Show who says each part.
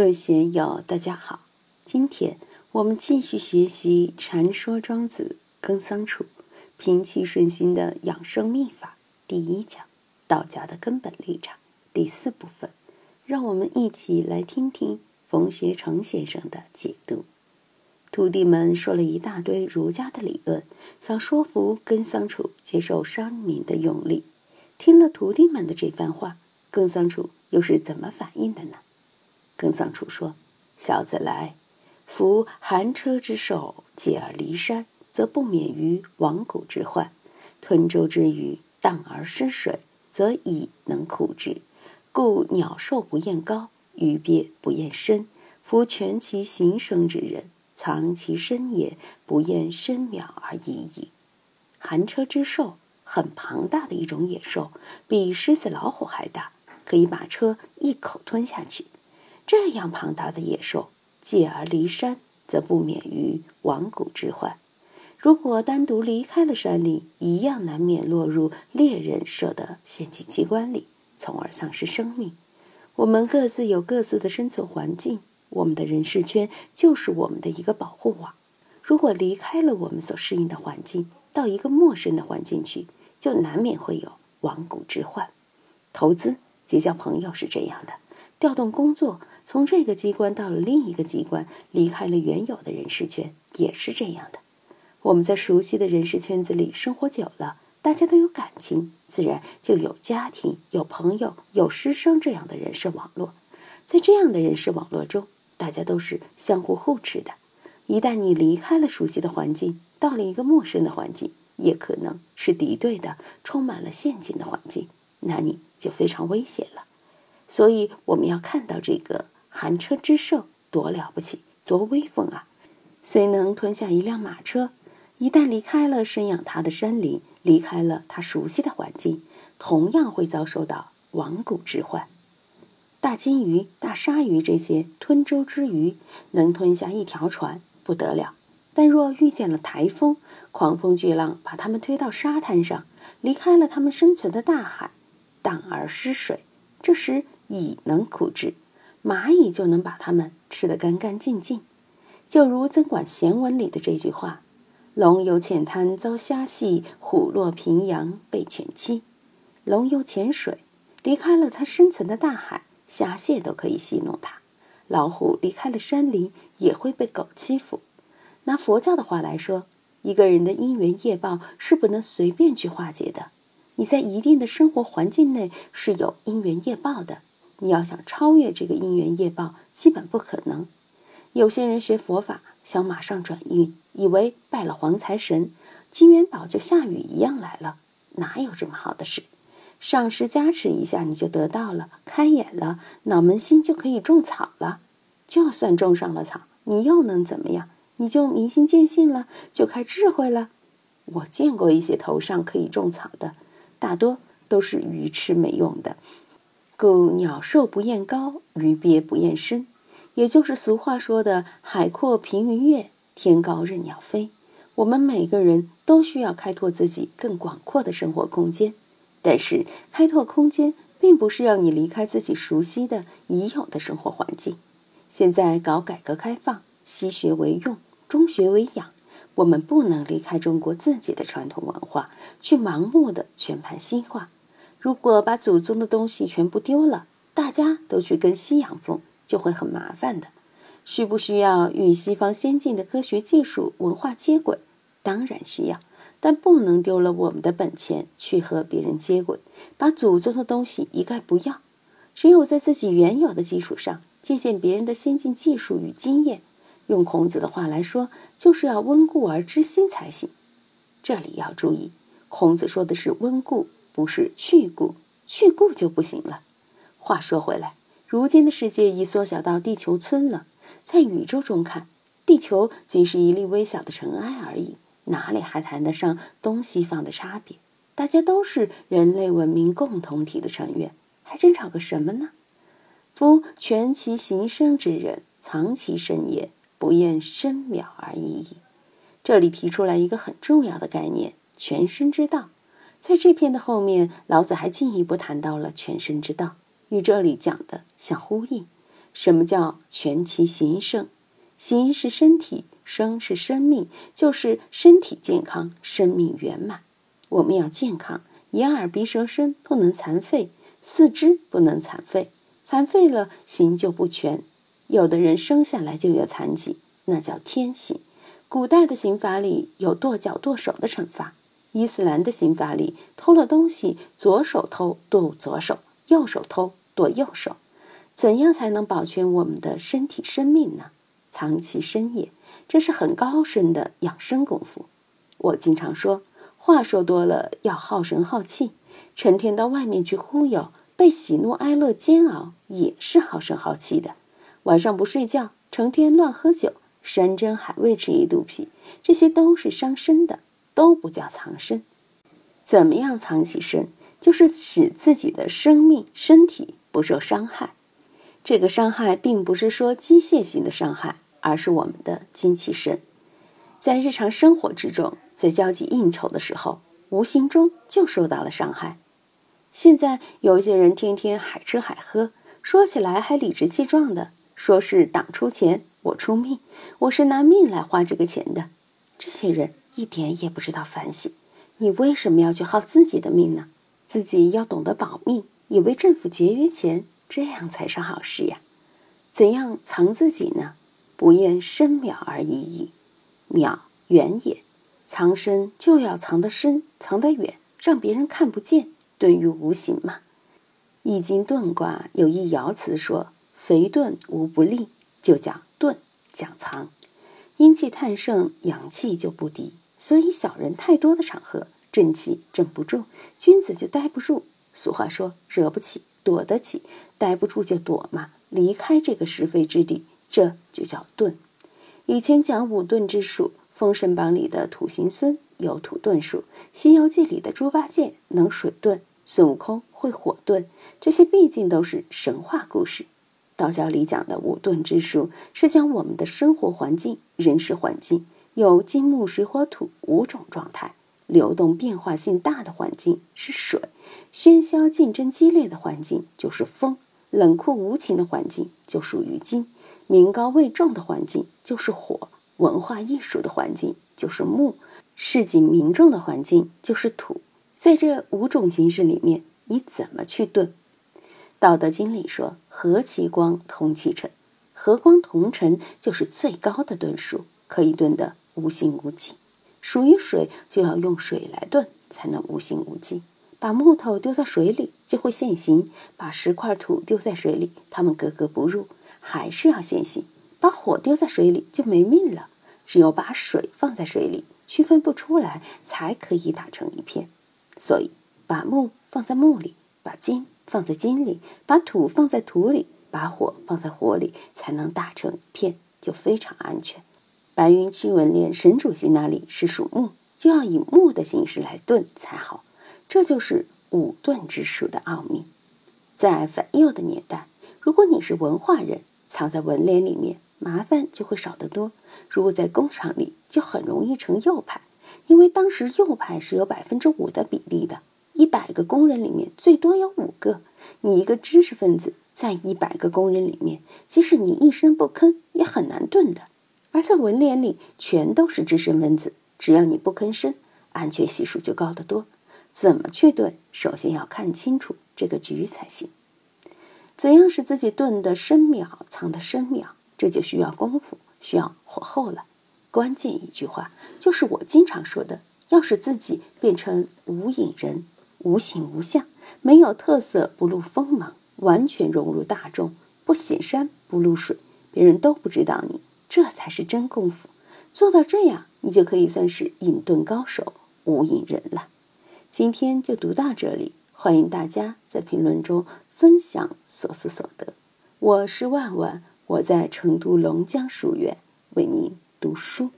Speaker 1: 各位学友，大家好！今天我们继续学习《禅说庄子耕桑处平气顺心的养生秘法》第一讲“道家的根本立场”第四部分。让我们一起来听听冯学成先生的解读。徒弟们说了一大堆儒家的理论，想说服耕桑楚接受商民的用力。听了徒弟们的这番话，耕桑楚又是怎么反应的呢？耕桑处说：“小子来，夫寒车之兽，借而离山，则不免于亡谷之患；吞舟之鱼，荡而失水，则已能苦之。故鸟兽不厌高，鱼鳖不厌深。夫全其形生之人，藏其身也，不厌深渺而已矣。寒车之兽，很庞大的一种野兽，比狮子、老虎还大，可以把车一口吞下去。”这样庞大的野兽，继而离山，则不免于亡谷之患。如果单独离开了山林，一样难免落入猎人设的陷阱机关里，从而丧失生命。我们各自有各自的生存环境，我们的人事圈就是我们的一个保护网。如果离开了我们所适应的环境，到一个陌生的环境去，就难免会有亡谷之患。投资、结交朋友是这样的。调动工作，从这个机关到了另一个机关，离开了原有的人事圈，也是这样的。我们在熟悉的人事圈子里生活久了，大家都有感情，自然就有家庭、有朋友、有师生这样的人事网络。在这样的人事网络中，大家都是相互护持的。一旦你离开了熟悉的环境，到了一个陌生的环境，也可能是敌对的、充满了陷阱的环境，那你就非常危险了。所以我们要看到这个寒车之兽多了不起，多威风啊！虽能吞下一辆马车，一旦离开了生养它的山林，离开了它熟悉的环境，同样会遭受到亡骨之患。大金鱼、大鲨鱼这些吞舟之鱼，能吞下一条船不得了；但若遇见了台风，狂风巨浪把它们推到沙滩上，离开了它们生存的大海，荡而失水，这时。已能苦之，蚂蚁就能把它们吃得干干净净。就如《增广贤文》里的这句话：“龙游浅滩遭虾戏，虎落平阳被犬欺。”龙游浅水，离开了它生存的大海，虾蟹都可以戏弄它；老虎离开了山林，也会被狗欺负。拿佛教的话来说，一个人的因缘业报是不能随便去化解的。你在一定的生活环境内是有因缘业报的。你要想超越这个因缘业报，基本不可能。有些人学佛法想马上转运，以为拜了黄财神，金元宝就下雨一样来了，哪有这么好的事？上师加持一下，你就得到了，开眼了，脑门心就可以种草了。就算种上了草，你又能怎么样？你就明心见性了，就开智慧了。我见过一些头上可以种草的，大多都是愚痴没用的。故鸟兽不厌高，鱼鳖不厌深，也就是俗话说的“海阔凭鱼跃，天高任鸟飞”。我们每个人都需要开拓自己更广阔的生活空间，但是开拓空间并不是要你离开自己熟悉的已有的生活环境。现在搞改革开放，西学为用，中学为养，我们不能离开中国自己的传统文化，去盲目的全盘西化。如果把祖宗的东西全部丢了，大家都去跟西洋风，就会很麻烦的。需不需要与西方先进的科学技术、文化接轨？当然需要，但不能丢了我们的本钱去和别人接轨，把祖宗的东西一概不要。只有在自己原有的基础上，借鉴别人的先进技术与经验。用孔子的话来说，就是要温故而知新才行。这里要注意，孔子说的是温故。不是去故，去故就不行了。话说回来，如今的世界已缩小到地球村了，在宇宙中看，地球仅是一粒微小的尘埃而已，哪里还谈得上东西方的差别？大家都是人类文明共同体的成员，还争吵个什么呢？夫全其形生之人，藏其身也，不厌深渺而已矣。这里提出来一个很重要的概念：全身之道。在这篇的后面，老子还进一步谈到了全身之道，与这里讲的相呼应。什么叫全其形生？形是身体，生是生命，就是身体健康，生命圆满。我们要健康，眼耳鼻舌身不能残废，四肢不能残废，残废了形就不全。有的人生下来就有残疾，那叫天性。古代的刑法里有剁脚剁手的惩罚，伊斯兰的刑法里偷了东西，左手偷剁左手，右手偷剁右手。怎样才能保全我们的身体生命呢？藏其身也，这是很高深的养生功夫。我经常说，话说多了要耗神耗气，成天到外面去忽悠，被喜怒哀乐煎熬，也是耗神耗气的。晚上不睡觉，成天乱喝酒，山珍海味吃一肚皮，这些都是伤身的，都不叫藏身。怎么样藏起身？就是使自己的生命、身体不受伤害。这个伤害并不是说机械性的伤害，而是我们的精气神。在日常生活之中，在交际应酬的时候，无形中就受到了伤害。现在有一些人天天海吃海喝，说起来还理直气壮的，说是党出钱，我出命，我是拿命来花这个钱的。这些人一点也不知道反省。你为什么要去耗自己的命呢？自己要懂得保命，也为政府节约钱。这样才是好事呀！怎样藏自己呢？不厌深渺而已矣。渺远也，藏身就要藏得深，藏得远，让别人看不见，遁于无形嘛。《易经》遁卦有一爻辞说：“肥遁无不利”，就讲遁，讲藏。阴气太盛，阳气就不低，所以小人太多的场合，正气镇不住，君子就待不住。俗话说：“惹不起。”躲得起，待不住就躲嘛，离开这个是非之地，这就叫遁。以前讲五遁之术，《封神榜》里的土行孙有土遁术，《西游记》里的猪八戒能水遁，孙悟空会火遁，这些毕竟都是神话故事。道教里讲的五遁之术，是将我们的生活环境、人事环境有金木水火土五种状态。流动变化性大的环境是水，喧嚣竞争激烈的环境就是风，冷酷无情的环境就属于金，民高位重的环境就是火，文化艺术的环境就是木，市井民众的环境就是土。在这五种形式里面，你怎么去遁？《道德经》里说：“和其光，同其尘。”和光同尘就是最高的遁术，可以遁的无形无迹。属于水，就要用水来炖，才能无形无迹。把木头丢在水里，就会现形；把石块土丢在水里，它们格格不入，还是要现形。把火丢在水里，就没命了。只有把水放在水里，区分不出来，才可以打成一片。所以，把木放在木里，把金放在金里，把土放在土里，把火放在火里，才能打成一片，就非常安全。白云驱蚊连沈主席那里是属木，就要以木的形式来遁才好。这就是五遁之术的奥秘。在反右的年代，如果你是文化人，藏在文联里面，麻烦就会少得多。如果在工厂里，就很容易成右派，因为当时右派是有百分之五的比例的，一百个工人里面最多有五个。你一个知识分子，在一百个工人里面，即使你一声不吭，也很难遁的。而在文联里，全都是知识分子，只要你不吭声，安全系数就高得多。怎么去遁？首先要看清楚这个局才行。怎样使自己遁得深渺，藏得深渺？这就需要功夫，需要火候了。关键一句话就是我经常说的：要使自己变成无影人，无形无相，没有特色，不露锋芒，完全融入大众，不显山不露水，别人都不知道你。这才是真功夫，做到这样，你就可以算是隐遁高手，无影人了。今天就读到这里，欢迎大家在评论中分享所思所得。我是万万，我在成都龙江书院为您读书。